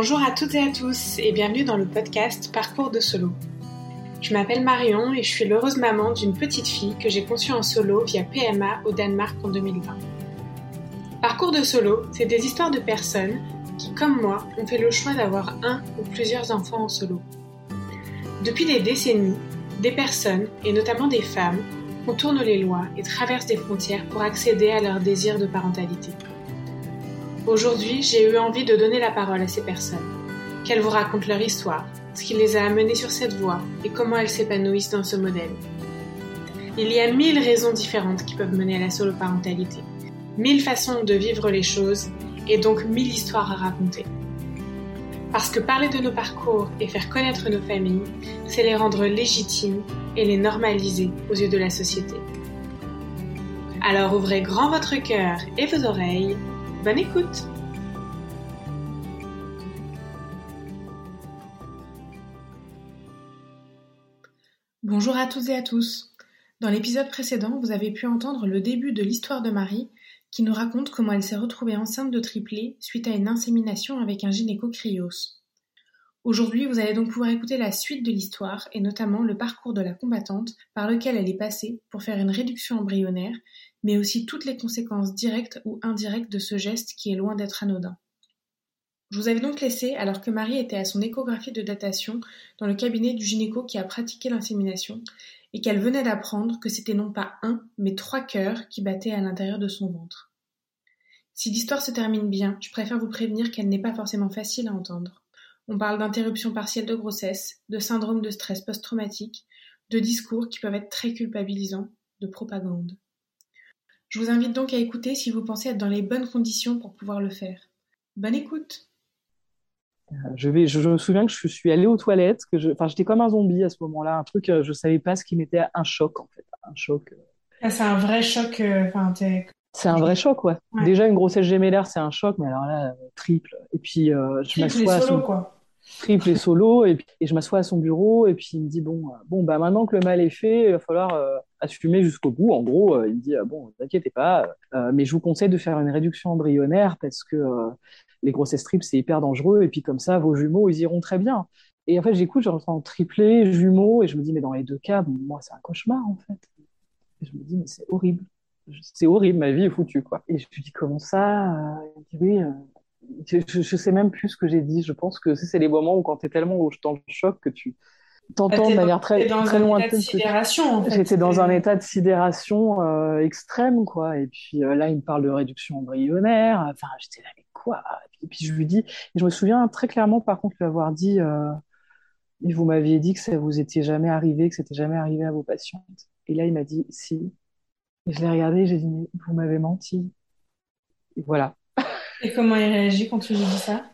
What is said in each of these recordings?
Bonjour à toutes et à tous et bienvenue dans le podcast Parcours de solo. Je m'appelle Marion et je suis l'heureuse maman d'une petite fille que j'ai conçue en solo via PMA au Danemark en 2020. Parcours de solo, c'est des histoires de personnes qui, comme moi, ont fait le choix d'avoir un ou plusieurs enfants en solo. Depuis des décennies, des personnes, et notamment des femmes, contournent les lois et traversent des frontières pour accéder à leur désir de parentalité. Aujourd'hui, j'ai eu envie de donner la parole à ces personnes, qu'elles vous racontent leur histoire, ce qui les a amenées sur cette voie et comment elles s'épanouissent dans ce modèle. Il y a mille raisons différentes qui peuvent mener à la soloparentalité, mille façons de vivre les choses et donc mille histoires à raconter. Parce que parler de nos parcours et faire connaître nos familles, c'est les rendre légitimes et les normaliser aux yeux de la société. Alors ouvrez grand votre cœur et vos oreilles Bonne écoute Bonjour à toutes et à tous. Dans l'épisode précédent, vous avez pu entendre le début de l'histoire de Marie, qui nous raconte comment elle s'est retrouvée enceinte de triplé suite à une insémination avec un gynéco-cryos. Aujourd'hui, vous allez donc pouvoir écouter la suite de l'histoire et notamment le parcours de la combattante par lequel elle est passée pour faire une réduction embryonnaire mais aussi toutes les conséquences directes ou indirectes de ce geste qui est loin d'être anodin. Je vous avais donc laissé alors que Marie était à son échographie de datation dans le cabinet du gynéco qui a pratiqué l'insémination et qu'elle venait d'apprendre que c'était non pas un, mais trois cœurs qui battaient à l'intérieur de son ventre. Si l'histoire se termine bien, je préfère vous prévenir qu'elle n'est pas forcément facile à entendre. On parle d'interruption partielle de grossesse, de syndrome de stress post-traumatique, de discours qui peuvent être très culpabilisants, de propagande. Je vous invite donc à écouter si vous pensez être dans les bonnes conditions pour pouvoir le faire. Bonne écoute euh, je, vais, je, me souviens que je suis allée aux toilettes, que je, enfin, j'étais comme un zombie à ce moment-là, un truc, euh, je savais pas ce qui m'était un choc en fait, un choc. Euh. Ah, c'est un vrai choc. Enfin, c'est un vrai choc, ouais. Déjà une grossesse gémellaire, c'est un choc, mais alors là, triple. Et puis je m'assois à son... quoi triple et solo et, et je m'assois à son bureau et puis il me dit bon bon bah maintenant que le mal est fait il va falloir assumer jusqu'au bout. En gros, euh, il me dit ah bon, ne inquiétez pas, euh, mais je vous conseille de faire une réduction embryonnaire parce que euh, les grossesses triples c'est hyper dangereux et puis comme ça vos jumeaux ils iront très bien. Et en fait j'écoute, j'entends triplé, jumeaux et je me dis mais dans les deux cas, moi c'est un cauchemar en fait. Et je me dis mais c'est horrible, c'est horrible, ma vie est foutue quoi. Et je lui dis comment ça Il dit oui. Je, je, sais même plus ce que j'ai dit. Je pense que c'est les moments où quand tu es tellement dans le choc que tu t'entends de manière très très lointaine. J'étais dans un état de sidération euh, extrême, quoi. Et puis euh, là, il me parle de réduction embryonnaire. Enfin, j'étais là, mais quoi? Et puis je lui dis, et je me souviens très clairement, par contre, lui avoir dit, euh, vous m'aviez dit que ça vous était jamais arrivé, que c'était jamais arrivé à vos patientes. Et là, il m'a dit, si. Et je l'ai regardé, j'ai dit, mais vous m'avez menti. Et voilà. Et comment il réagit quand tu lui dis ça?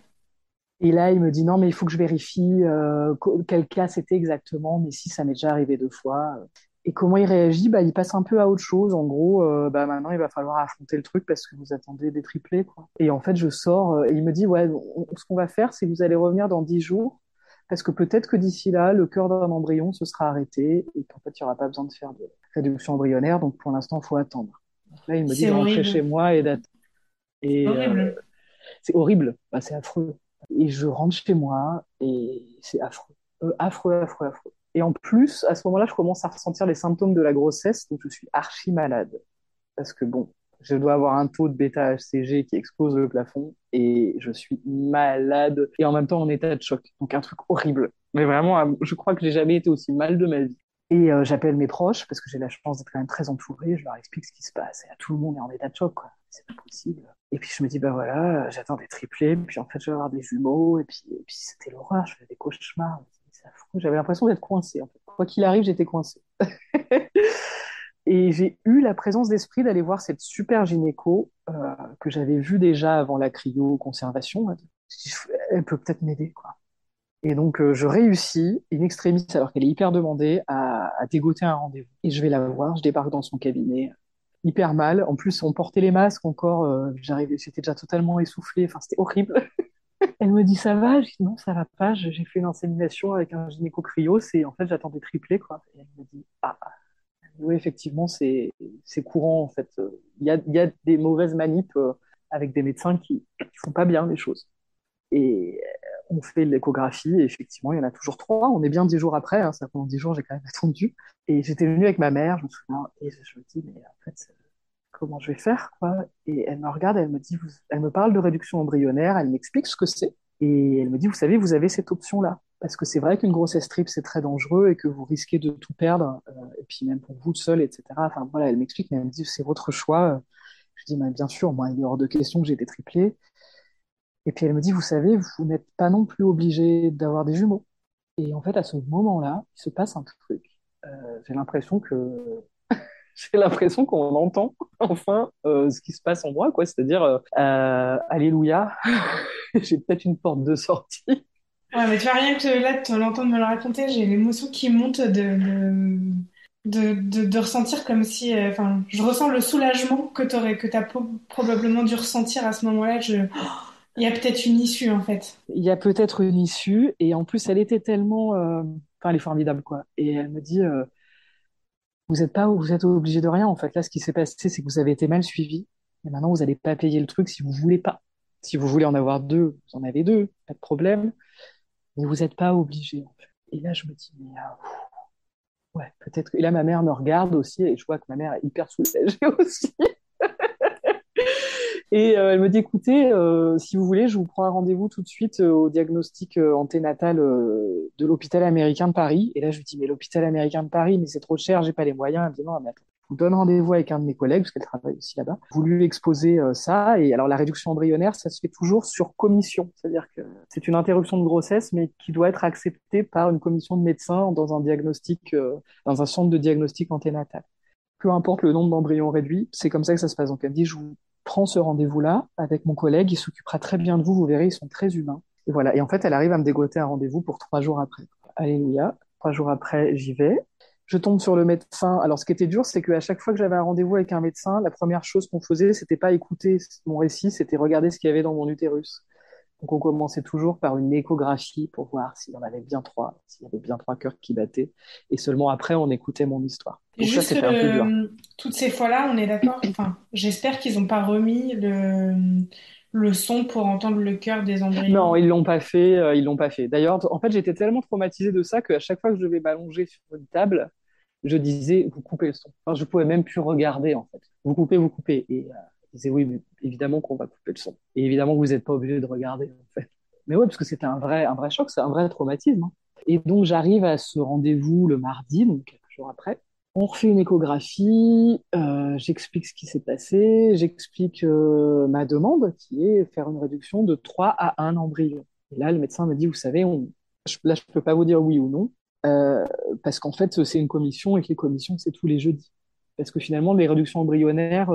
Et là, il me dit non, mais il faut que je vérifie euh, quel cas c'était exactement, mais si ça m'est déjà arrivé deux fois. Et comment il réagit? Bah, Il passe un peu à autre chose. En gros, euh, bah, maintenant, il va falloir affronter le truc parce que vous attendez des triplés. Quoi. Et en fait, je sors euh, et il me dit ouais, ce qu'on va faire, c'est que vous allez revenir dans dix jours parce que peut-être que d'ici là, le cœur d'un embryon se sera arrêté et qu'en fait, il n'y aura pas besoin de faire de réduction embryonnaire. Donc, pour l'instant, il faut attendre. là, il me dit de rentrer chez moi et d'attendre. C'est horrible. c'est horrible. Bah, c'est affreux. Et je rentre chez moi et c'est affreux. Euh, affreux, affreux, affreux. Et en plus, à ce moment-là, je commence à ressentir les symptômes de la grossesse, donc je suis archi malade. Parce que bon, je dois avoir un taux de bêta-HCG qui explose le plafond et je suis malade et en même temps en état de choc. Donc un truc horrible. Mais vraiment, je crois que j'ai jamais été aussi mal de ma vie. Et euh, j'appelle mes proches parce que j'ai la chance d'être quand même très entourée. Je leur explique ce qui se passe et à tout le monde est en état de choc. C'est pas possible. Et puis je me dis, bah voilà, j'attends des triplés, puis en fait je vais avoir des jumeaux, et puis, c'était l'horreur, je fais des cauchemars. J'avais l'impression d'être fait. Quoi qu'il arrive, j'étais coincée. et j'ai eu la présence d'esprit d'aller voir cette super gynéco euh, que j'avais vue déjà avant la cryo-conservation. Elle peut peut-être m'aider, quoi. Et donc, euh, je réussis, in extremis, alors qu'elle est hyper demandée, à dégoter un rendez-vous. Et je vais la voir, je débarque dans son cabinet hyper mal. En plus, on portait les masques encore. Euh, j'arrivais, j'étais déjà totalement essoufflée. Enfin, c'était horrible. Elle me dit ça va, je dis non ça va pas, j'ai fait une insémination avec un gynéco-cryo, c'est en fait j'attendais triplé quoi. Et elle me dit ah oui effectivement c'est courant en fait. Il y a, y a des mauvaises manips euh, avec des médecins qui, qui font pas bien les choses. Et on fait l'échographie, et effectivement, il y en a toujours trois. On est bien dix jours après, hein, ça pendant dix jours, j'ai quand même attendu. Et j'étais venue avec ma mère, je me souviens, et je me dis, mais en fait, comment je vais faire, quoi? Et elle me regarde, elle me dit, elle me parle de réduction embryonnaire, elle m'explique ce que c'est, et elle me dit, vous savez, vous avez cette option-là. Parce que c'est vrai qu'une grossesse triple, c'est très dangereux et que vous risquez de tout perdre, euh, et puis même pour vous seul, etc. Enfin voilà, elle m'explique, mais elle me dit, c'est votre choix. Je dis, mais bien sûr, moi, il est hors de question que j'ai été triplée. Et puis elle me dit, vous savez, vous n'êtes pas non plus obligé d'avoir des jumeaux. Et en fait, à ce moment-là, il se passe un truc. Euh, j'ai l'impression que j'ai l'impression qu'on entend enfin euh, ce qui se passe en moi, quoi. C'est-à-dire, euh, alléluia, j'ai peut-être une porte de sortie. Ouais, mais tu vois, rien que là, de l'entendre me le raconter, j'ai l'émotion qui monte de, de, de, ressentir comme si, enfin, je ressens le soulagement que tu aurais, que tu as probablement dû ressentir à ce moment-là. Je, il y a peut-être une issue en fait. Il y a peut-être une issue et en plus elle était tellement, euh, enfin elle est formidable quoi. Et elle me dit, euh, vous êtes pas, vous êtes obligé de rien en fait. Là ce qui s'est passé c'est que vous avez été mal suivi et maintenant vous n'allez pas payer le truc si vous voulez pas. Si vous voulez en avoir deux, vous en avez deux, pas de problème. Mais vous n'êtes pas obligé en fait. Et là je me dis mais ah, ouais peut-être. Et là ma mère me regarde aussi et je vois que ma mère est hyper soulagée aussi. Et euh, elle me dit, écoutez, euh, si vous voulez, je vous prends un rendez-vous tout de suite euh, au diagnostic anténatal de l'hôpital américain de Paris. Et là, je lui dis, mais l'hôpital américain de Paris, mais c'est trop cher, j'ai pas les moyens. Elle me dit, non, mais attends, je vous donne rendez-vous avec un de mes collègues, parce qu'elle travaille aussi là-bas. Vous lui exposez ça. Et alors, la réduction embryonnaire, ça se fait toujours sur commission. C'est-à-dire que c'est une interruption de grossesse, mais qui doit être acceptée par une commission de médecins dans un diagnostic, dans un centre de diagnostic anténatal peu importe le nombre d'embryons réduits, c'est comme ça que ça se passe. Donc elle me dit, je vous prends ce rendez-vous-là avec mon collègue, il s'occupera très bien de vous, vous verrez, ils sont très humains. Et voilà. Et en fait, elle arrive à me dégoter un rendez-vous pour trois jours après. Alléluia. Trois jours après, j'y vais. Je tombe sur le médecin. Alors, ce qui était dur, c'est qu'à chaque fois que j'avais un rendez-vous avec un médecin, la première chose qu'on faisait, c'était pas écouter mon récit, c'était regarder ce qu'il y avait dans mon utérus. Donc on commençait toujours par une échographie pour voir s'il y en avait bien trois, s'il y avait bien trois cœurs qui battaient. Et seulement après, on écoutait mon histoire. Et juste ça, un peu dur. toutes ces fois-là, on est d'accord? Enfin, j'espère qu'ils n'ont pas remis le, le son pour entendre le cœur des embryons. Non, ils l'ont pas fait. Euh, ils l'ont pas fait. D'ailleurs, en fait, j'étais tellement traumatisée de ça qu'à chaque fois que je devais m'allonger sur une table, je disais vous coupez le son. Enfin, je pouvais même plus regarder en fait. Vous coupez, vous coupez. Et euh, disais oui, mais évidemment qu'on va couper le son. Et évidemment vous n'êtes pas obligé de regarder, en fait. Mais ouais, parce que c'était un vrai, un vrai choc, c'est un vrai traumatisme. Hein. Et donc, j'arrive à ce rendez-vous le mardi, donc quelques jours après. On refait une échographie, euh, j'explique ce qui s'est passé, j'explique euh, ma demande, qui est faire une réduction de 3 à 1 embryon. Et là, le médecin me dit, vous savez, là, je peux pas vous dire oui ou non, euh, parce qu'en fait, c'est une commission et que les commissions, c'est tous les jeudis. Parce que finalement, les réductions embryonnaires,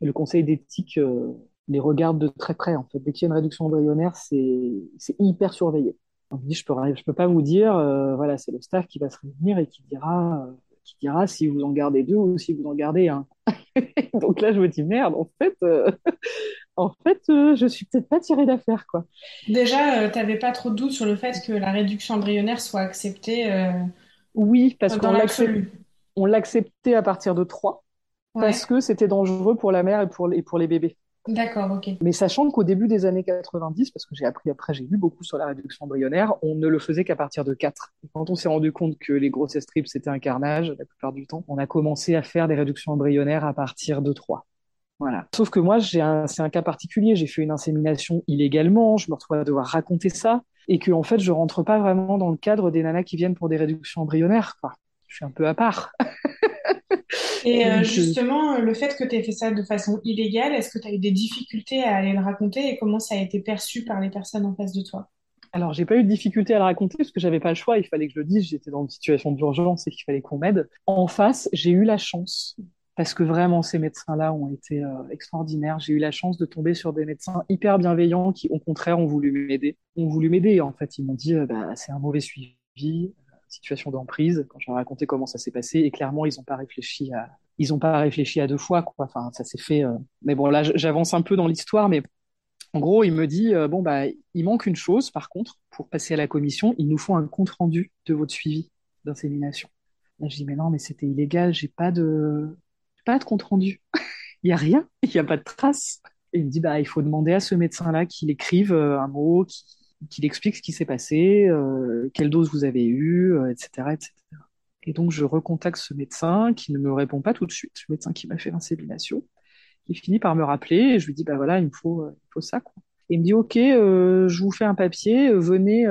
le conseil d'éthique euh, les regarde de très près. En fait, dès qu'il y a une réduction embryonnaire, c'est hyper surveillé. Je peux, je peux pas vous dire, euh, voilà, c'est le staff qui va se réunir et qui dira, euh, qui dira si vous en gardez deux ou si vous en gardez un. Donc là, je me dis merde, en fait, en fait, je suis peut-être pas tirée d'affaire, quoi. Déjà, tu n'avais pas trop de doute sur le fait que la réduction embryonnaire soit acceptée. oui, parce qu'on l'acceptait à partir de 3 parce que c'était dangereux pour la mère et pour, les, pour les bébés. D'accord, ok. Mais sachant qu'au début des années 90, parce que j'ai appris après, j'ai lu beaucoup sur la réduction embryonnaire, on ne le faisait qu'à partir de 4. Et quand on s'est rendu compte que les grossesses triples, c'était un carnage, la plupart du temps, on a commencé à faire des réductions embryonnaires à partir de 3. Voilà. Sauf que moi, c'est un cas particulier. J'ai fait une insémination illégalement. Je me retrouve à devoir raconter ça. Et que, en fait, je rentre pas vraiment dans le cadre des nanas qui viennent pour des réductions embryonnaires, quoi. Je suis un peu à part. Et euh, justement, le fait que tu aies fait ça de façon illégale, est-ce que tu as eu des difficultés à aller le raconter et comment ça a été perçu par les personnes en face de toi? Alors, j'ai pas eu de difficulté à le raconter parce que j'avais pas le choix. Il fallait que je le dise. J'étais dans une situation d'urgence et qu'il fallait qu'on m'aide. En face, j'ai eu la chance parce que vraiment ces médecins-là ont été euh, extraordinaires. J'ai eu la chance de tomber sur des médecins hyper bienveillants qui, au contraire, ont voulu m'aider. Ont voulu m'aider. En fait, ils m'ont dit, euh, bah, c'est un mauvais suivi situation d'emprise quand j'ai raconté comment ça s'est passé et clairement ils n'ont pas réfléchi à ils ont pas réfléchi à deux fois quoi. Enfin ça s'est fait euh. mais bon là j'avance un peu dans l'histoire mais en gros il me dit euh, bon bah il manque une chose par contre pour passer à la commission il nous faut un compte rendu de votre suivi d'insémination. Là je dis mais non mais c'était illégal j'ai pas de pas de compte rendu il y a rien il y a pas de trace. Et il me dit bah il faut demander à ce médecin là qu'il écrive euh, un mot qui qu'il explique ce qui s'est passé, euh, quelle dose vous avez eue, etc., euh, etc. Et donc, je recontacte ce médecin qui ne me répond pas tout de suite, le médecin qui m'a fait l'insémination, qui finit par me rappeler et je lui dis, bah voilà, il me faut, il faut ça, quoi. Et il me dit, OK, je vous fais un papier, venez,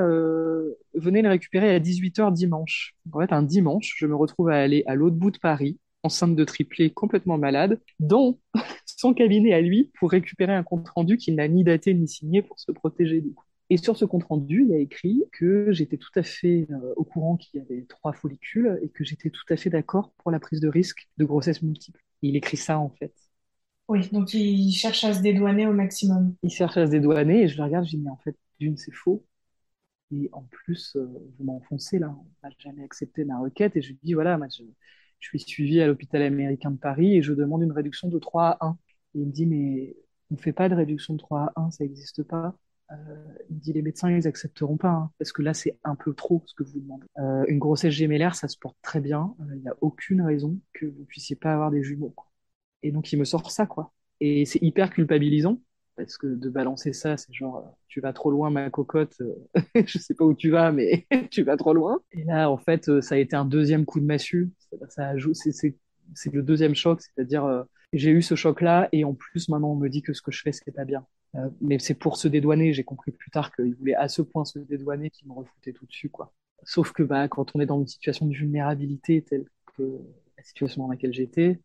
venez le récupérer à 18h dimanche. En fait, un dimanche, je me retrouve à aller à l'autre bout de Paris, enceinte de triplé, complètement malade, dans son cabinet à lui pour récupérer un compte rendu qu'il n'a ni daté ni signé pour se protéger du coup. Et sur ce compte rendu, il y a écrit que j'étais tout à fait euh, au courant qu'il y avait trois follicules et que j'étais tout à fait d'accord pour la prise de risque de grossesse multiple. il écrit ça en fait. Oui, donc il cherche à se dédouaner au maximum. Il cherche à se dédouaner et je le regarde, je dis mais en fait, d'une c'est faux. Et en plus, euh, vous m'enfoncez là, on n'a jamais accepté ma requête et je lui dis voilà, moi je, je suis suivi à l'hôpital américain de Paris et je demande une réduction de 3 à 1. Et il me dit, mais on ne fait pas de réduction de 3 à 1, ça n'existe pas. Euh, il dit, les médecins, ils accepteront pas, hein, parce que là, c'est un peu trop ce que vous demandez. Euh, une grossesse gémellaire, ça se porte très bien. Euh, il n'y a aucune raison que vous puissiez pas avoir des jumeaux. Quoi. Et donc, il me sort ça, quoi. Et c'est hyper culpabilisant, parce que de balancer ça, c'est genre, euh, tu vas trop loin, ma cocotte, euh, je sais pas où tu vas, mais tu vas trop loin. Et là, en fait, ça a été un deuxième coup de massue. Ça c'est le deuxième choc, c'est-à-dire, j'ai eu ce choc-là, et en plus, maintenant, on me dit que ce que je fais, c'est pas bien. Mais c'est pour se dédouaner. J'ai compris plus tard qu'il voulait à ce point se dédouaner qu'il me refoutait tout dessus, quoi. Sauf que, bah, quand on est dans une situation de vulnérabilité telle que la situation dans laquelle j'étais,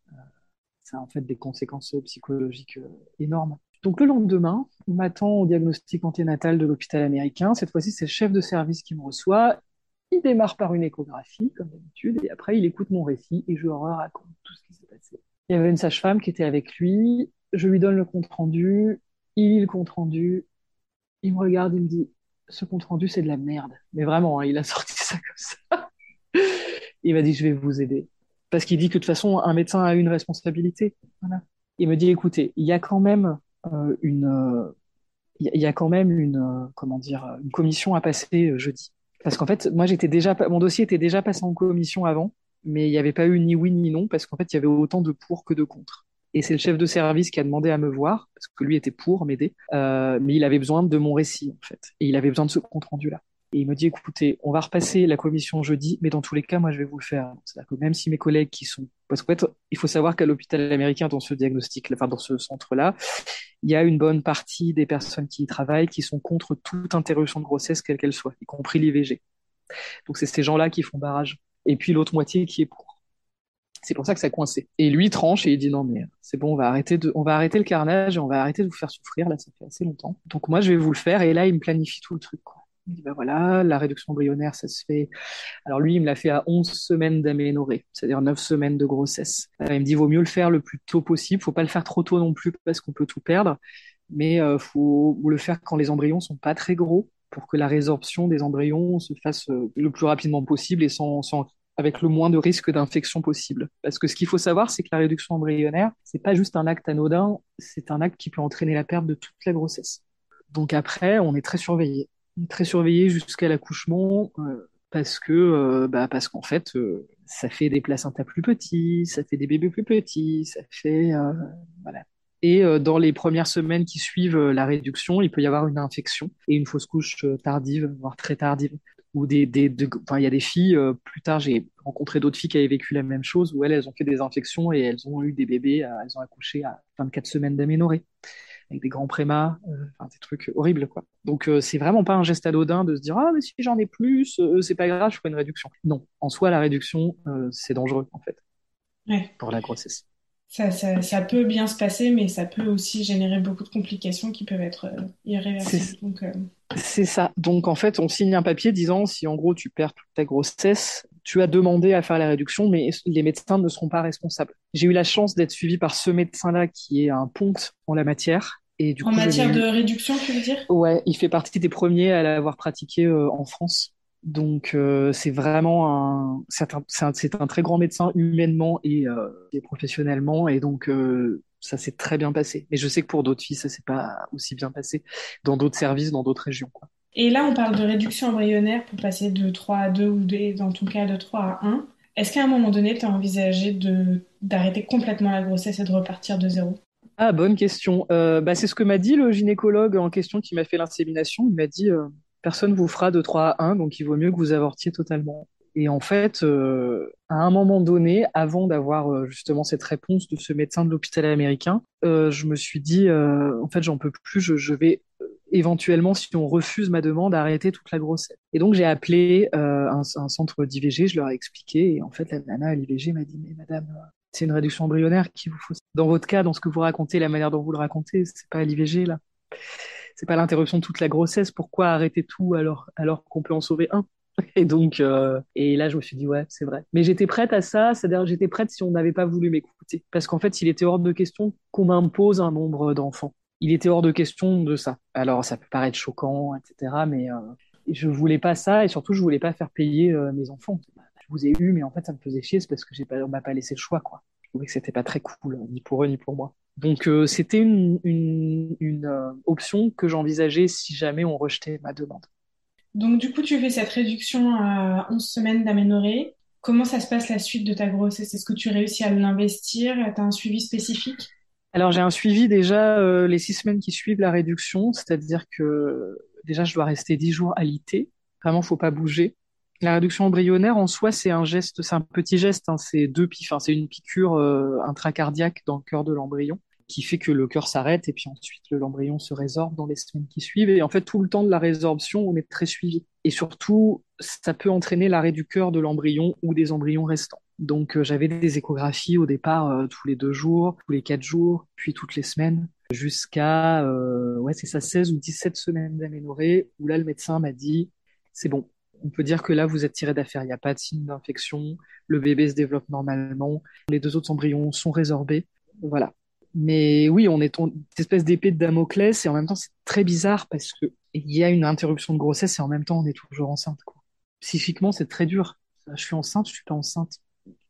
ça a en fait des conséquences psychologiques énormes. Donc le lendemain, on m'attend au diagnostic anténatal de l'hôpital américain. Cette fois-ci, c'est le chef de service qui me reçoit. Il démarre par une échographie, comme d'habitude, et après, il écoute mon récit et je leur raconte tout ce qui s'est passé. Il y avait une sage-femme qui était avec lui. Je lui donne le compte-rendu. Il lit le compte-rendu. Il me regarde, il me dit, ce compte-rendu, c'est de la merde. Mais vraiment, hein, il a sorti ça comme ça. il m'a dit, je vais vous aider. Parce qu'il dit que de toute façon, un médecin a une responsabilité. Voilà. Il me dit, écoutez, il y a quand même euh, une, il y, a quand même une, euh, comment dire, une commission à passer euh, jeudi. Parce qu'en fait, moi, j'étais déjà, mon dossier était déjà passé en commission avant, mais il n'y avait pas eu ni oui ni non parce qu'en fait, il y avait autant de pour que de contre. Et c'est le chef de service qui a demandé à me voir, parce que lui était pour m'aider, euh, mais il avait besoin de mon récit, en fait. Et il avait besoin de ce compte-rendu-là. Et il me dit, écoutez, on va repasser la commission jeudi, mais dans tous les cas, moi, je vais vous le faire. C'est-à-dire que même si mes collègues qui sont... Parce qu'en fait, il faut savoir qu'à l'hôpital américain, dans ce diagnostic, enfin, dans ce centre-là, il y a une bonne partie des personnes qui y travaillent qui sont contre toute interruption de grossesse, quelle qu'elle soit, y compris l'IVG. Donc, c'est ces gens-là qui font barrage. Et puis l'autre moitié qui est pour. C'est pour ça que ça coincé. Et lui tranche et il dit non mais c'est bon, on va arrêter de, on va arrêter le carnage et on va arrêter de vous faire souffrir. Là, ça fait assez longtemps. Donc moi, je vais vous le faire. Et là, il me planifie tout le truc. Quoi. Il dit, ben voilà, la réduction embryonnaire, ça se fait. Alors lui, il me l'a fait à 11 semaines d'aménorrhée, c'est-à-dire 9 semaines de grossesse. Euh, il me dit, vaut mieux le faire le plus tôt possible. Faut pas le faire trop tôt non plus parce qu'on peut tout perdre. Mais euh, faut le faire quand les embryons sont pas très gros pour que la résorption des embryons se fasse euh, le plus rapidement possible et sans, sans avec le moins de risque d'infection possible. Parce que ce qu'il faut savoir, c'est que la réduction embryonnaire, c'est pas juste un acte anodin, c'est un acte qui peut entraîner la perte de toute la grossesse. Donc après, on est très surveillé très surveillé jusqu'à l'accouchement euh, parce que euh, bah parce qu'en fait euh, ça fait des placentas plus petits, ça fait des bébés plus petits, ça fait voilà. Et dans les premières semaines qui suivent la réduction, il peut y avoir une infection et une fausse couche tardive, voire très tardive. Ou des, des, enfin, il y a des filles, plus tard, j'ai rencontré d'autres filles qui avaient vécu la même chose, où elles, elles ont fait des infections et elles ont eu des bébés, elles ont accouché à 24 semaines d'aménorrhée avec des grands prémas, euh, enfin des trucs horribles quoi. Donc euh, c'est vraiment pas un geste anodin de se dire ah mais si j'en ai plus, euh, c'est pas grave, je ferai une réduction. Non, en soi la réduction c'est dangereux en fait pour la grossesse. Ça, ça, ça, peut bien se passer, mais ça peut aussi générer beaucoup de complications qui peuvent être irréversibles. C'est ça. Donc en fait, on signe un papier disant si en gros tu perds toute ta grossesse, tu as demandé à faire la réduction, mais les médecins ne seront pas responsables. J'ai eu la chance d'être suivi par ce médecin-là qui est un ponte en la matière. Et du en matière de réduction, tu veux dire? Ouais, il fait partie des premiers à l'avoir pratiqué euh, en France. Donc euh, c'est vraiment un c'est un, un, un, très grand médecin humainement et, euh, et professionnellement et donc euh, ça s'est très bien passé. Mais je sais que pour d'autres filles ça s'est pas aussi bien passé dans d'autres services, dans d'autres régions. Quoi. Et là, on parle de réduction embryonnaire pour passer de 3 à 2 ou dans ton cas de 3 à 1. Est-ce qu'à un moment donné, tu as envisagé de, d'arrêter complètement la grossesse et de repartir de zéro? Ah, bonne question. Bah, c'est ce que m'a dit le gynécologue en question qui m'a fait l'insémination. Il m'a dit, personne vous fera de 3 à 1, donc il vaut mieux que vous avortiez totalement. Et en fait, euh, à un moment donné, avant d'avoir euh, justement cette réponse de ce médecin de l'hôpital américain, euh, je me suis dit, en fait, j'en peux plus, je, vais éventuellement, si on refuse ma demande, arrêter toute la grossesse. Et donc j'ai appelé un, un, centre d'IVG, je leur ai expliqué, et en fait, la nana à l'IVG m'a dit, mais madame, c'est une réduction embryonnaire qu'il vous faut. Dans votre cas, dans ce que vous racontez, la manière dont vous le racontez, c'est pas l'IVG là. C'est pas l'interruption de toute la grossesse. Pourquoi arrêter tout alors, alors qu'on peut en sauver un? Et donc, euh, et là, je me suis dit, ouais, c'est vrai. Mais j'étais prête à ça, c'est-à-dire j'étais prête si on n'avait pas voulu m'écouter. Parce qu'en fait, il était hors de question qu'on m'impose un nombre d'enfants. Il était hors de question de ça. Alors, ça peut paraître choquant, etc., mais euh, je voulais pas ça, et surtout, je voulais pas faire payer euh, mes enfants. Je vous ai eu, mais en fait, ça me faisait chier, c'est parce que j'ai pas, on m'a pas laissé le choix, quoi. Je trouvais que c'était pas très cool, ni pour eux, ni pour moi. Donc, euh, c'était une, une, une option que j'envisageais si jamais on rejetait ma demande. Donc, du coup, tu fais cette réduction à 11 semaines d'aménorrhée. Comment ça se passe la suite de ta grossesse? Est-ce que tu réussis à l'investir? Tu as un suivi spécifique? Alors, j'ai un suivi déjà euh, les six semaines qui suivent la réduction, c'est-à-dire que déjà, je dois rester 10 jours à l'IT. Vraiment, faut pas bouger. La réduction embryonnaire, en soi, c'est un geste, c'est un petit geste, hein, c'est deux enfin, c'est une piqûre euh, intracardiaque dans le cœur de l'embryon qui fait que le cœur s'arrête et puis ensuite l'embryon se résorbe dans les semaines qui suivent. Et en fait, tout le temps de la résorption, on est très suivi. Et surtout, ça peut entraîner l'arrêt du cœur de l'embryon ou des embryons restants. Donc, euh, j'avais des échographies au départ euh, tous les deux jours, tous les quatre jours, puis toutes les semaines, jusqu'à, euh, ouais, c'est ça, 16 ou 17 semaines d'aménorrhée, où là, le médecin m'a dit, c'est bon, on peut dire que là, vous êtes tiré d'affaire, il n'y a pas de signe d'infection, le bébé se développe normalement, les deux autres embryons sont résorbés. Voilà, mais oui, on est une espèce d'épée de Damoclès et en même temps, c'est très bizarre parce que il y a une interruption de grossesse et en même temps, on est toujours enceinte. Psychiquement, c'est très dur. Je suis enceinte, je suis pas enceinte.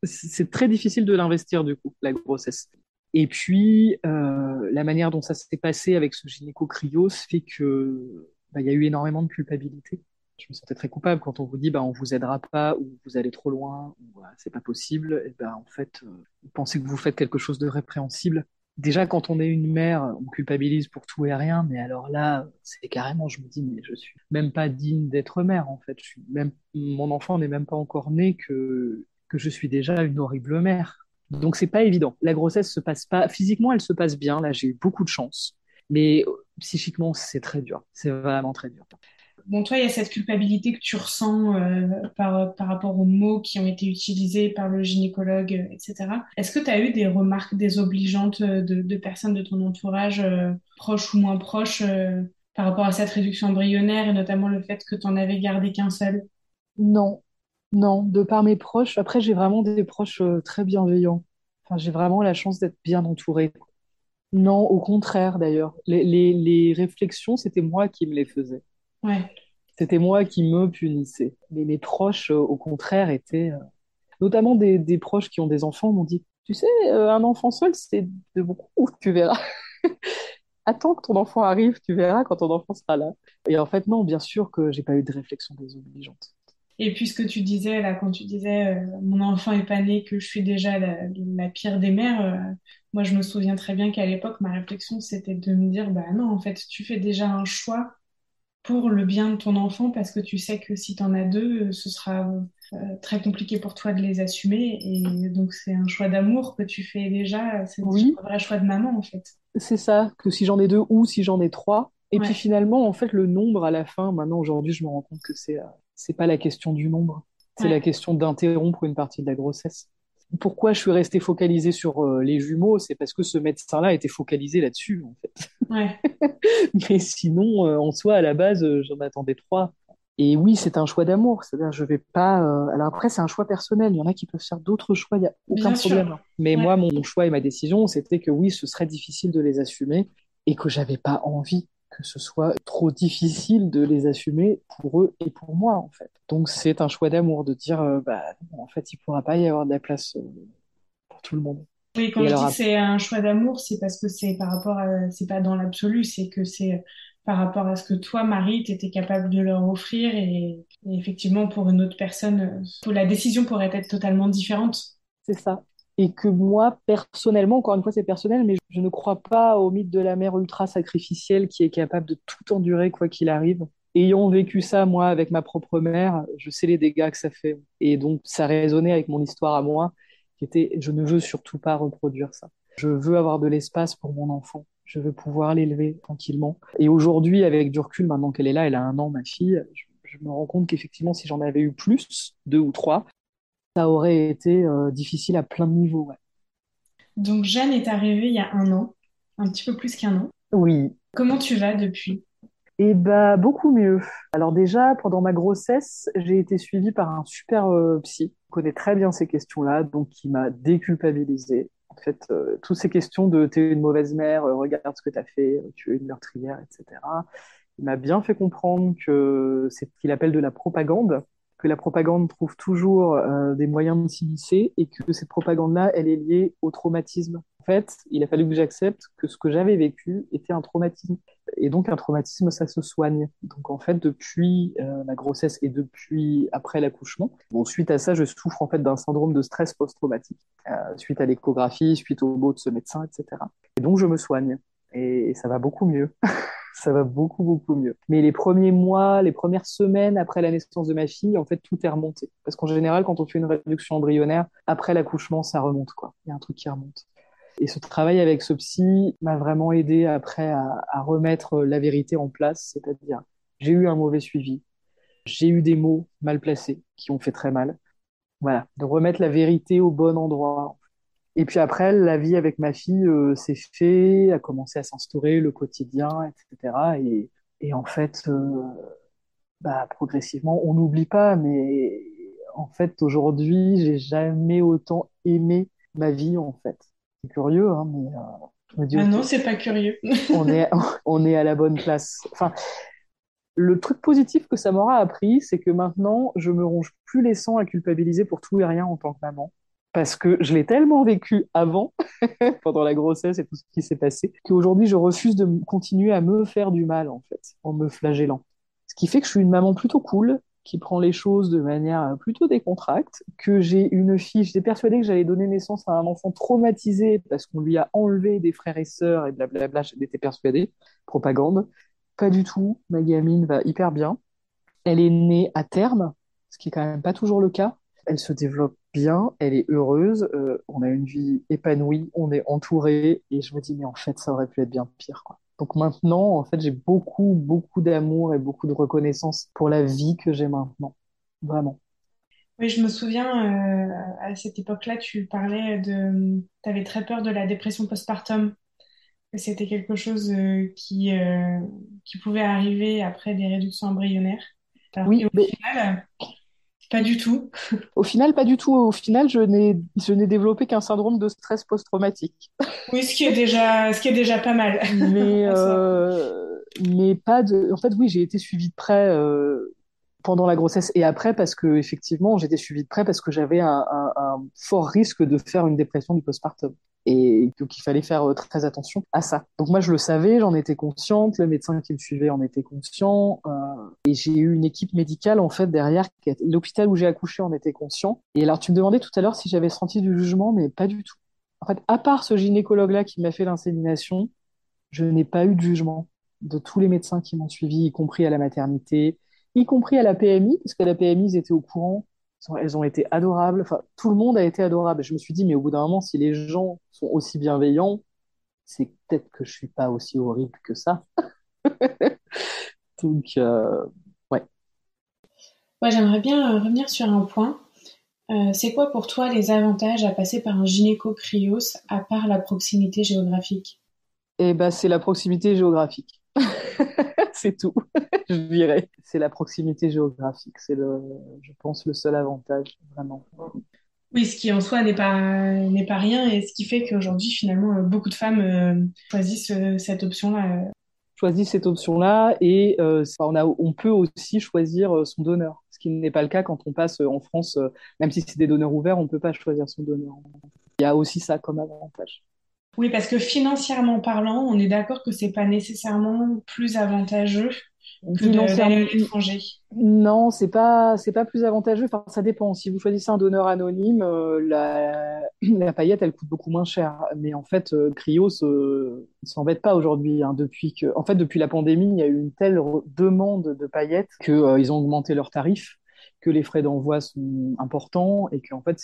C'est très difficile de l'investir du coup, la grossesse. Et puis, euh, la manière dont ça s'est passé avec ce gynéco-cryos fait que bah, il y a eu énormément de culpabilité. Je me sentais très coupable quand on vous dit bah on vous aidera pas ou vous allez trop loin ou c'est pas possible. Et ben en fait, euh, vous pensez que vous faites quelque chose de répréhensible déjà quand on est une mère, on culpabilise pour tout et rien, mais alors là, c'est carrément, je me dis, mais je suis même pas digne d'être mère en fait. Même, mon enfant n'est même pas encore né que que je suis déjà une horrible mère. Donc c'est pas évident. La grossesse se passe pas physiquement, elle se passe bien. Là, j'ai eu beaucoup de chance, mais psychiquement, c'est très dur. C'est vraiment très dur bon, toi, il y a cette culpabilité que tu ressens euh, par, par rapport aux mots qui ont été utilisés par le gynécologue, euh, etc. Est-ce que tu as eu des remarques désobligeantes de, de personnes de ton entourage, euh, proches ou moins proches, par rapport à cette réduction embryonnaire et notamment le fait que tu en avais gardé qu'un seul? Non, non, de par mes proches. Après, j'ai vraiment des proches très bienveillants. Enfin, j'ai vraiment la chance d'être bien entourée. Non, au contraire d'ailleurs. Les, les réflexions, c'était moi qui me les faisais. C'était moi qui me punissais. Mais mes proches, euh, au contraire, étaient, euh, notamment des, des, proches qui ont des enfants, m'ont dit, tu sais, euh, un enfant seul, c'est de beaucoup, tu verras. Attends que ton enfant arrive, tu verras quand ton enfant sera là. Et en fait, non, bien sûr que j'ai pas eu de réflexion désobligeante. Et puis ce que tu disais là, quand tu disais mon enfant est pas né, que je suis déjà la, la pire des mères, moi je me souviens très bien qu'à l'époque ma réflexion c'était de me dire bah non en fait tu fais déjà un choix pour le bien de ton enfant parce que tu sais que si tu en as deux, ce sera euh, très compliqué pour toi de les assumer. Et donc, c'est un choix d'amour que tu fais déjà. C'est un vrai choix de maman, en fait. C'est ça, que si j'en ai deux ou si j'en ai trois. Et puis finalement, en fait, le nombre à la fin, maintenant, aujourd'hui, je me rends compte que c'est, euh, c'est pas la question du nombre. C'est la question d'interrompre une partie de la grossesse pourquoi je suis restée focalisée sur euh, les jumeaux, c'est parce que ce médecin-là était focalisé là-dessus, en fait. Ouais. Mais sinon, euh, en soi, à la base, euh, j'en attendais trois. Et oui, c'est un choix d'amour. C'est-à-dire, je vais pas. Alors après, c'est un choix personnel. Il y en a qui peuvent faire d'autres choix. Il n'y a aucun problème. Mais moi, mon choix et ma décision, c'était que oui, ce serait difficile de les assumer et que j'avais pas envie que ce soit trop difficile de les assumer pour eux et pour moi, en fait. Donc, c'est un choix d'amour de dire, euh, bah, en fait, il pourra pas y avoir de la place euh, pour tout le monde. Oui, quand je dis que c'est un choix d'amour, c'est parce que c'est par rapport à, c'est pas dans l'absolu, c'est que c'est par rapport à ce que toi, Marie, tu étais capable de leur offrir et, effectivement, pour une autre personne, la décision pourrait être totalement différente. C'est ça et que moi, personnellement, encore une fois, c'est personnel, mais je ne crois pas au mythe de la mère ultra sacrificielle qui est capable de tout endurer quoi qu'il arrive. ayant vécu ça, moi, avec ma propre mère, je sais les dégâts que ça fait. Et donc, ça résonnait avec mon histoire à moi, qui était, je ne veux surtout pas reproduire ça. Je veux avoir de l'espace pour mon enfant. Je veux pouvoir l'élever tranquillement. Et aujourd'hui, avec du recul, maintenant qu'elle est là, elle a un an, ma fille, je, me rends compte qu'effectivement, si j'en avais eu plus, deux ou trois, ça aurait été euh, difficile à plein de niveaux. Donc, Jeanne est arrivée il y a un an, un petit peu plus qu'un an. Oui. Comment tu vas depuis? Eh bah, beaucoup mieux. Alors déjà, pendant ma grossesse, j'ai été suivie par un super euh, psy, qui connaît très bien ces questions-là, donc qui m'a déculpabilisée. En fait, euh, toutes ces questions de t'es une mauvaise mère, euh, regarde ce que t'as fait, tu es une meurtrière, etc. Il m'a bien fait comprendre que c'est ce qu'il appelle de la propagande, que la propagande trouve toujours des moyens de s'immiscer et que cette propagande-là, elle est liée au traumatisme en fait, il a fallu que j'accepte que ce que j'avais vécu était un traumatisme. Et donc, un traumatisme, ça se soigne. Donc, en fait, depuis euh, la grossesse et depuis après l'accouchement, bon, suite à ça, je souffre en fait d'un syndrome de stress post-traumatique, euh, suite à l'échographie, suite au mot de ce médecin, etc. Et donc, je me soigne. Et, ça va beaucoup mieux. ça va beaucoup, beaucoup mieux. Mais les premiers mois, les premières semaines après la naissance de ma fille, en fait, tout est remonté. Parce qu'en général, quand on fait une réduction embryonnaire, après l'accouchement, ça remonte, quoi. Il y a un truc qui remonte. Et ce travail avec ce psy m'a vraiment aidé après à, à remettre la vérité en place, c'est-à-dire j'ai eu un mauvais suivi, j'ai eu des mots mal placés qui ont fait très mal. Voilà, de remettre la vérité au bon endroit. Et puis après, la vie avec ma fille euh, s'est fait, a commencé à s'instaurer, le quotidien, etc. Et, et en fait, euh, bah, progressivement, on n'oublie pas, mais en fait, aujourd'hui, j'ai jamais autant aimé ma vie, en fait curieux, hein, mais euh, ah non, c'est pas curieux. on, est, on est à la bonne place. Enfin, le truc positif que ça m'aura appris, c'est que maintenant, je me ronge plus les sangs à culpabiliser pour tout et rien en tant que maman. Parce que je l'ai tellement vécu avant, pendant la grossesse et tout ce qui s'est passé, qu'aujourd'hui, je refuse de continuer à me faire du mal, en fait, en me flagellant. Ce qui fait que je suis une maman plutôt cool, qui prend les choses de manière plutôt décontracte, que j'ai une fille, j'étais persuadée que j'allais donner naissance à un enfant traumatisé parce qu'on lui a enlevé des frères et sœurs et blablabla, j'étais persuadée, propagande. Pas du tout, ma gamine va hyper bien. Elle est née à terme, ce qui est quand même pas toujours le cas. Elle se développe bien, elle est heureuse, euh, on a une vie épanouie, on est entouré, et je me dis, mais en fait, ça aurait pu être bien pire, quoi. Donc maintenant, en fait, j'ai beaucoup, beaucoup d'amour et beaucoup de reconnaissance pour la vie que j'ai maintenant. Vraiment. Oui, je me souviens, euh, à cette époque-là, tu parlais de... Tu avais très peur de la dépression postpartum, que c'était quelque chose euh, qui, euh, qui pouvait arriver après des réductions embryonnaires. oui, au final, pas du tout. Au final, pas du tout. Au final, je n'ai, je n'ai développé qu'un syndrome de stress post-traumatique. Oui, ce qui est déjà, ce qui est déjà pas mal. Mais, euh, mais pas de. En fait, oui, j'ai été suivie de près euh, pendant la grossesse et après parce que effectivement, j'étais suivie de près parce que j'avais un, un, un, fort risque de faire une dépression du postpartum et donc il fallait faire euh, très attention à ça. Donc moi je le savais, j'en étais consciente, le médecin qui me suivait en était conscient euh, et j'ai eu une équipe médicale en fait derrière l'hôpital où j'ai accouché en était conscient. Et alors tu me demandais tout à l'heure si j'avais senti du jugement mais pas du tout. En fait, à part ce gynécologue là qui m'a fait l'insémination, je n'ai pas eu de jugement de tous les médecins qui m'ont suivi, y compris à la maternité, y compris à la PMI, parce qu'à la PMI, ils étaient au courant elles ont été adorables. Enfin, tout le monde a été adorable. Je me suis dit, mais au bout d'un moment, si les gens sont aussi bienveillants, c'est peut-être que je suis pas aussi horrible que ça. Donc, euh, ouais. Ouais, j'aimerais bien euh, revenir sur un point. Euh, c'est quoi pour toi les avantages à passer par un gynéco-cryos à part la proximité géographique? Eh ben, c'est la proximité géographique. c'est tout, je dirais. C'est la proximité géographique. C'est, le, je pense, le seul avantage, vraiment. Oui, ce qui en soi n'est pas, n'est pas rien et ce qui fait qu'aujourd'hui, finalement, beaucoup de femmes euh, choisissent euh, cette option-là. Choisissent cette option-là et euh, on, a, on peut aussi choisir son donneur, ce qui n'est pas le cas quand on passe en France, même si c'est des donneurs ouverts, on ne peut pas choisir son donneur. Il y a aussi ça comme avantage. Oui, parce que financièrement parlant, on est d'accord que c'est pas nécessairement plus avantageux financièrement étranger Non, c'est pas c'est pas plus avantageux. Enfin, ça dépend. Si vous choisissez un donneur anonyme, euh, la, la paillette elle coûte beaucoup moins cher. Mais en fait, euh, Cryos euh, ne s'embête pas aujourd'hui. Hein, depuis que, en fait, depuis la pandémie, il y a eu une telle demande de paillettes que euh, ils ont augmenté leurs tarifs que les frais d'envoi sont importants et que en fait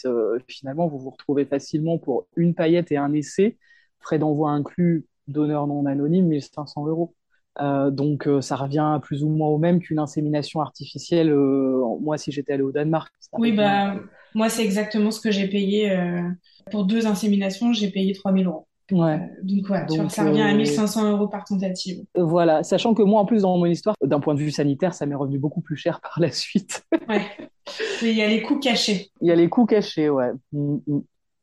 finalement vous vous retrouvez facilement pour une paillette et un essai, frais d'envoi inclus, donneur non anonyme, 1500 euros. Euh, donc euh, ça revient plus ou moins au même qu'une insémination artificielle. Euh, moi, si j'étais allé au Danemark. Oui, bah moi c'est exactement ce que j'ai payé pour deux inséminations. J'ai payé 3000 euros. Ouais. donc, ouais, donc ça revient à 1500 euros par tentative. Voilà, sachant que moi, en plus, dans mon histoire, d'un point de vue sanitaire, ça m'est revenu beaucoup plus cher par la suite. ouais. Mais il y a les coûts cachés. Il y a les coûts cachés, ouais. Mm, mm.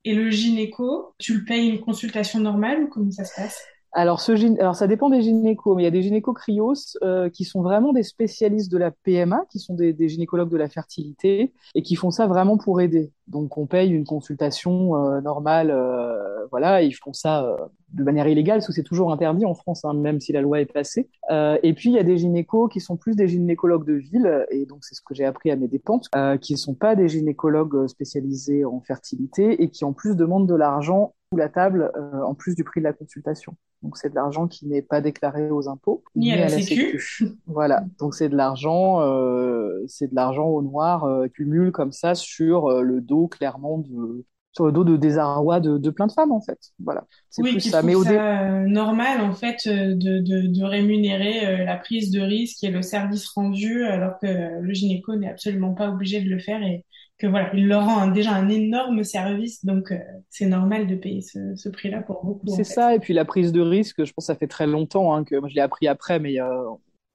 Et le gynéco, tu le payes une consultation normale ou comment ça se passe? Alors, ce, alors, ça dépend des gynécos, mais il y a des gynécos cryos euh, qui sont vraiment des spécialistes de la PMA, qui sont des, des, gynécologues de la fertilité et qui font ça vraiment pour aider. Donc, on paye une consultation euh, normale, euh, voilà, ils font ça euh, de manière illégale, parce que c'est toujours interdit en France, hein, même si la loi est passée. Euh, et puis, il y a des gynécos qui sont plus des gynécologues de ville, et donc c'est ce que j'ai appris à mes dépenses, qui ne sont pas des gynécologues spécialisés en fertilité et qui en plus demandent de l'argent sous la table en plus du prix de la consultation. Donc c'est de l'argent qui n'est pas déclaré aux impôts ni, à la, sécu. voilà, donc c'est de l'argent, euh, c'est de l'argent au noir euh, cumule comme ça sur euh, le dos clairement de sur le dos de désarroi de, de plein de femmes en fait. Voilà. Oui, plus ça. Mais au ça normal en fait de, de, de rémunérer la prise de risque et le service rendu alors que le gynéco n'est absolument pas obligé de le faire et que voilà, il leur rend déjà un énorme service, donc euh, c'est normal de payer ce, ce prix-là pour beaucoup. C'est ça, et puis la prise de risque, je pense que ça fait très longtemps hein, que moi je l'ai appris après, mais euh,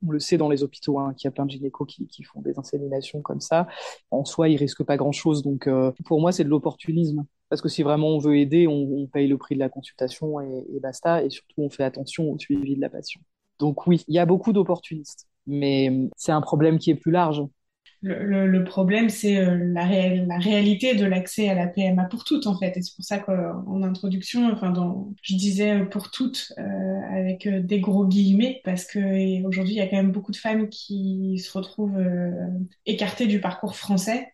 on le sait dans les hôpitaux, hein, qu'il y a plein de gynécos qui, font des inséminations comme ça. En soi, ils risquent pas grand-chose, donc euh, pour moi c'est de l'opportunisme. Parce que si vraiment on veut aider, on, paye le prix de la consultation et, et basta, et surtout on fait attention au suivi de la patiente. Donc oui, il y a beaucoup d'opportunistes, mais c'est un problème qui est plus large le, le, problème, c'est euh, la, la réalité de l'accès à la PMA pour toutes, en fait. Et c'est pour ça qu'en introduction, enfin, dans, je disais pour toutes euh, avec euh, des gros guillemets, parce que aujourd'hui, il y a quand même beaucoup de femmes qui se retrouvent écartées du parcours français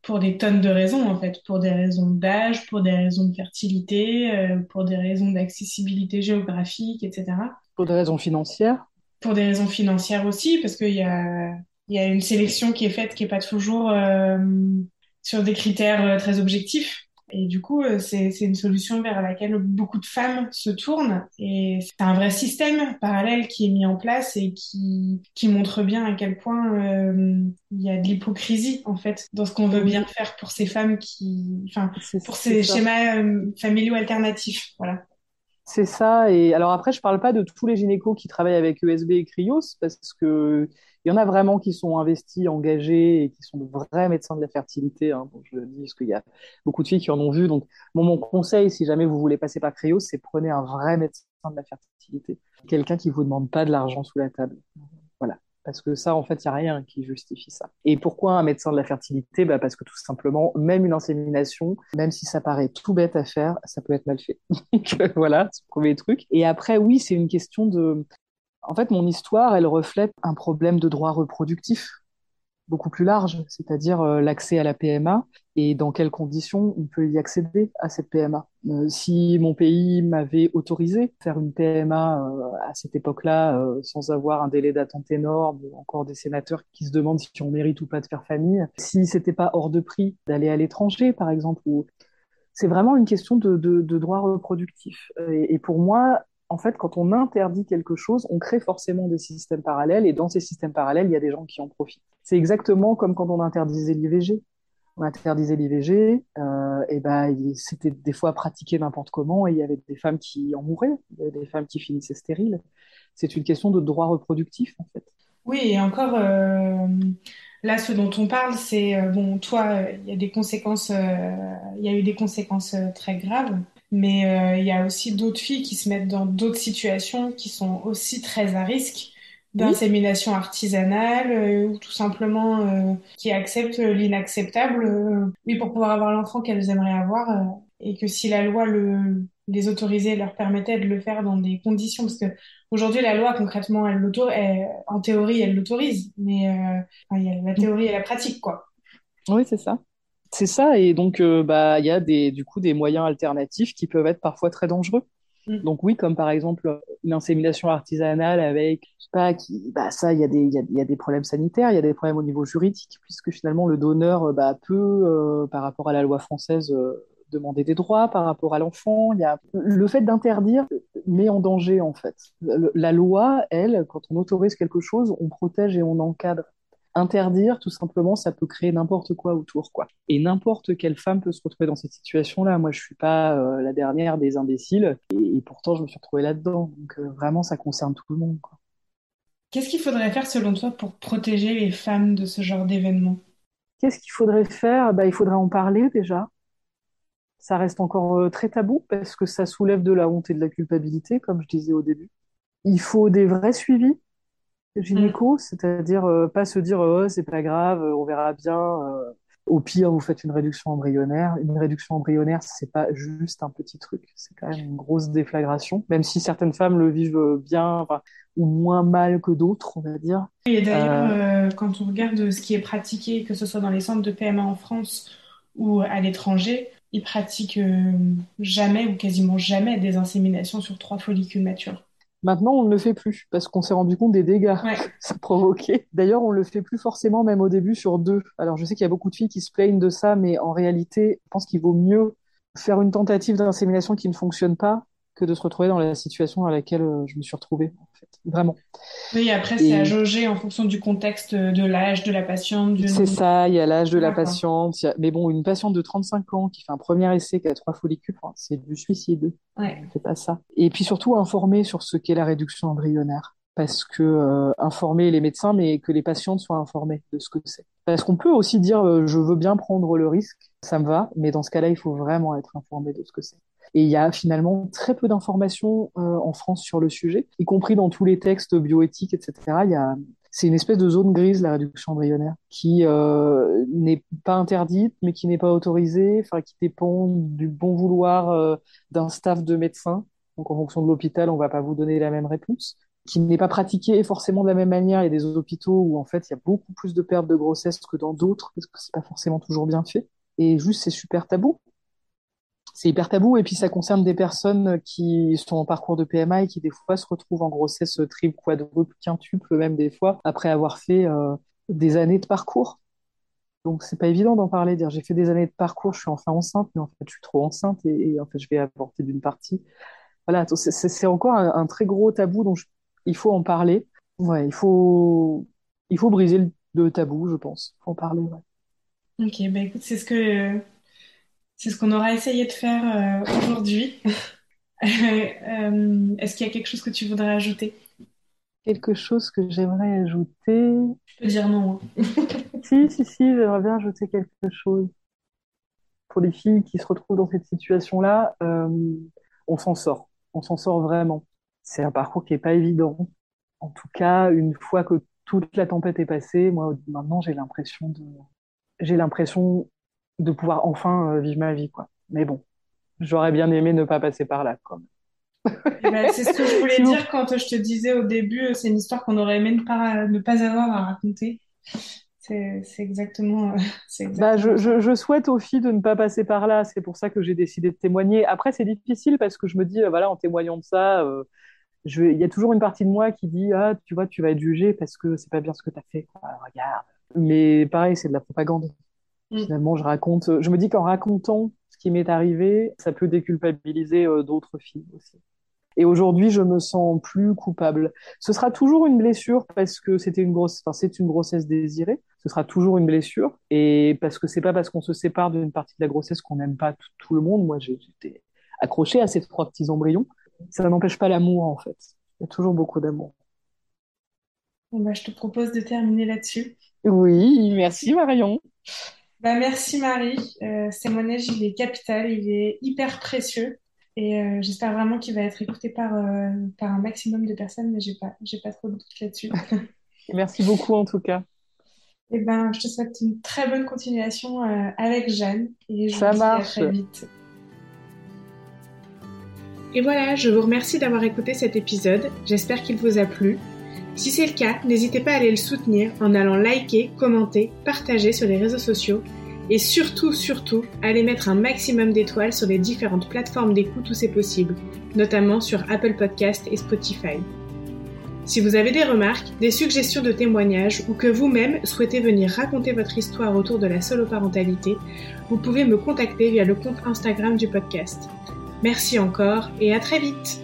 pour des tonnes de raisons, en fait, pour des raisons d'âge, pour des raisons de fertilité, pour des raisons d'accessibilité géographique, etc. Pour des raisons financières Pour des raisons financières aussi, parce qu'il y a il y a une sélection qui est faite qui est pas toujours euh, sur des critères euh, très objectifs. Et du coup, euh, c'est une solution vers laquelle beaucoup de femmes se tournent. Et c'est un vrai système parallèle qui est mis en place et qui, qui montre bien à quel point euh, il y a de l'hypocrisie, en fait, dans ce qu'on veut bien faire pour ces femmes qui... Enfin, pour ces schémas euh, familiaux alternatifs. Voilà. C'est ça. Et alors après, je parle pas de tous les gynécos qui travaillent avec ESB et Cryos parce que il y en a vraiment qui sont investis, engagés et qui sont de vrais médecins de la fertilité. Hein, je le dis parce qu'il y a beaucoup de filles qui en ont vu. Donc, mon conseil, si jamais vous voulez passer par Cryos, c'est prenez un vrai médecin de la fertilité, quelqu'un qui vous demande pas de l'argent sous la table. Voilà. Parce que ça, en fait, il n'y a rien qui justifie ça. Et pourquoi un médecin de la fertilité? Bah Parce que tout simplement, même une insémination, même si ça paraît tout bête à faire, ça peut être mal fait. Donc voilà, c'est le premier truc. Et après, oui, c'est une question de, en fait, mon histoire, elle reflète un problème de droit reproductif beaucoup plus large, c'est-à-dire euh, l'accès à la PMA et dans quelles conditions on peut y accéder à cette PMA. Euh, si mon pays m'avait autorisé faire une PMA euh, à cette époque-là sans avoir un délai d'attente énorme encore des sénateurs qui se demandent si on mérite ou pas de faire famille, si c'était pas hors de prix d'aller à l'étranger par exemple, c'est vraiment une question de, droit reproductif. Et pour moi, en fait, quand on interdit quelque chose, on crée forcément des systèmes parallèles, et dans ces systèmes parallèles, il y a des gens qui en profitent. C'est exactement comme quand on interdisait l'IVG. On interdisait l'IVG, euh, et ben c'était des fois pratiqué n'importe comment, et il y avait des femmes qui en mouraient, des femmes qui finissaient stériles. C'est une question de droit reproductif, en fait. Oui, et encore, euh, là, ce dont on parle, c'est euh, bon, toi, il y a des conséquences, il y a eu des conséquences très graves. Mais euh, il y a aussi d'autres filles qui se mettent dans d'autres situations qui sont aussi très à risque d'insémination artisanale euh, ou tout simplement euh, qui acceptent l'inacceptable oui pour pouvoir avoir l'enfant qu'elles aimeraient avoir et que si la loi le les autorisaient, leur permettaient de le faire dans des conditions. Parce que aujourd'hui, la loi, concrètement, elle l'autorise, en théorie, elle l'autorise. Mais il y a la théorie et la pratique, quoi. Oui, c'est ça. C'est ça, et donc euh, bah il y a des du coup des moyens alternatifs qui peuvent être parfois très dangereux. Mm. Donc oui, comme par exemple l'insémination artisanale avec, je sais pas, qui, bah ça, il y a des, il y a, y a, des problèmes sanitaires, il y a des problèmes au niveau juridique, puisque finalement le donneur bah, peut, euh, par rapport à la loi française, euh, demander des droits par rapport à l'enfant. Il y a le fait d'interdire met en danger en fait. La loi, elle, quand on autorise quelque chose, on protège et on encadre interdire, tout simplement, ça peut créer n'importe quoi autour, quoi. Et n'importe quelle femme peut se retrouver dans cette situation-là. Moi, je suis pas euh, la dernière des imbéciles, et, pourtant, je me suis retrouvée là-dedans. Donc, euh, vraiment, ça concerne tout le monde, quoi. Qu'est-ce qu'il faudrait faire, selon toi, pour protéger les femmes de ce genre d'événements Qu'est-ce qu'il faudrait faire? Bah, Il faudrait en parler déjà. Ça reste encore euh, très tabou parce que ça soulève de la honte et de la culpabilité, comme je disais au début. Il faut des vrais suivis gynéco, mm. c'est-à-dire euh, pas se dire oh, c'est pas grave, on verra bien. Euh, au pire, vous faites une réduction embryonnaire. Une réduction embryonnaire, c'est pas juste un petit truc, c'est quand même une grosse déflagration. Même si certaines femmes le vivent bien ou moins mal que d'autres, on va dire. Et d'ailleurs, euh, quand on regarde ce qui est pratiqué, que ce soit dans les centres de PMA en France ou à l'étranger, ils pratiquent jamais ou quasiment jamais des inséminations sur trois follicules matures. Maintenant, on ne le fait plus parce qu'on s'est rendu compte des dégâts que ça provoquait. D'ailleurs, on le fait plus forcément, même au début, sur deux. Alors, je sais qu'il y a beaucoup de filles qui se plaignent de ça, mais en réalité, je pense qu'il vaut mieux faire une tentative d'insémination qui ne fonctionne pas que de se retrouver dans la situation à laquelle euh, je me suis retrouvée, en fait. Vraiment. Oui, après, c'est à jauger en fonction du contexte de l'âge de la patiente. C'est ça, il y a l'âge de la patiente. Mais bon, une patiente de 35 ans qui fait un premier essai qui a trois follicules, c'est du suicide. Ouais. C'est pas ça. Et puis surtout, informer sur ce qu'est la réduction embryonnaire. Parce que euh, informer les médecins, mais que les patientes soient informées de ce que c'est. Parce qu'on peut aussi dire, euh, je veux bien prendre le risque, ça me va, mais dans ce cas-là, il faut vraiment être informé de ce que c'est. Et il y a finalement très peu d'informations euh, en France sur le sujet, y compris dans tous les textes bioéthiques, etc. Il y a, c'est une espèce de zone grise, la réduction embryonnaire, qui euh, n'est pas interdite, mais qui n'est pas autorisée, qui dépend du bon vouloir euh, d'un staff de médecins. Donc en fonction de l'hôpital, on va pas vous donner la même réponse qui n'est pas pratiquée forcément de la même manière. Il y a des hôpitaux où en fait il y a beaucoup plus de pertes de grossesse que dans d'autres parce que c'est pas forcément toujours bien fait. Et juste c'est super tabou c'est hyper tabou et puis ça concerne des personnes qui sont en parcours de PMA et qui des fois se retrouvent en grossesse triple, quadruple, quintuple même des fois après avoir fait euh, des années de parcours. Donc c'est pas évident d'en parler, dire j'ai fait des années de parcours, je suis enfin enceinte, mais en fait je suis trop enceinte et, en fait je vais avorter d'une partie. Voilà, c'est encore un, très gros tabou dont il faut en parler. Ouais, il faut il faut briser le, tabou, je pense. Faut en parler. Ouais. Ok, bah écoute, c'est ce que c'est ce qu'on aura essayé de faire euh, aujourd'hui. Euh, est-ce qu'il y a quelque chose que tu voudrais ajouter? Quelque chose que j'aimerais ajouter? Je peux dire non. Hein. si, si, si, j'aimerais bien ajouter quelque chose. Pour les filles qui se retrouvent dans cette situation-là, euh, on s'en sort. On s'en sort vraiment. C'est un parcours qui n'est pas évident. En tout cas, une fois que toute la tempête est passée, moi maintenant j'ai l'impression de, j'ai l'impression de pouvoir enfin euh, vivre ma vie, quoi. Mais bon, j'aurais bien aimé ne pas passer par là, ben, c'est ce que je voulais dire quand je te disais au début, c'est une histoire qu'on aurait aimé ne pas, ne pas avoir à raconter. C'est exactement. Bah, je, je, je, souhaite aux filles de ne pas passer par là. C'est pour ça que j'ai décidé de témoigner. Après, c'est difficile parce que je me dis, euh, voilà, en témoignant de ça, euh, je, il y a toujours une partie de moi qui dit, ah, tu vois, tu vas être jugé parce que c'est pas bien ce que tu as fait. regarde. Mais pareil, c'est de la propagande. Mm. Finalement, je raconte. Je me dis qu'en racontant ce qui m'est arrivé, ça peut déculpabiliser euh, d'autres filles aussi. Et aujourd'hui, je me sens plus coupable. Ce sera toujours une blessure parce que c'était une grosse, enfin, c'est une grossesse désirée. Ce sera toujours une blessure. Et parce que c'est pas parce qu'on se sépare d'une partie de la grossesse qu'on n'aime pas tout, le monde. Moi, j'étais accrochée à ces trois petits embryons. Ça n'empêche pas l'amour, en fait. Il y a toujours beaucoup d'amour. Bon, bah, je te propose de terminer là-dessus. Oui, merci Marion. Bah, merci Marie. Euh, ce témoignage, il est capital, il est hyper précieux. Et euh, j'espère vraiment qu'il va être écouté par, euh, par un maximum de personnes, mais j'ai pas, j'ai pas trop de doute là-dessus. merci beaucoup en tout cas. Et eh ben, je te souhaite une très bonne continuation avec Jeanne. Et je Ça vous marche. Dis à très vite. Et voilà, je vous remercie d'avoir écouté cet épisode, j'espère qu'il vous a plu. Si c'est le cas, n'hésitez pas à aller le soutenir en allant liker, commenter, partager sur les réseaux sociaux et surtout, surtout, allez mettre un maximum d'étoiles sur les différentes plateformes d'écoute où c'est possible, notamment sur Apple Podcast et Spotify. Si vous avez des remarques, des suggestions de témoignages ou que vous-même souhaitez venir raconter votre histoire autour de la soloparentalité, vous pouvez me contacter via le compte Instagram du podcast. Merci encore et à très vite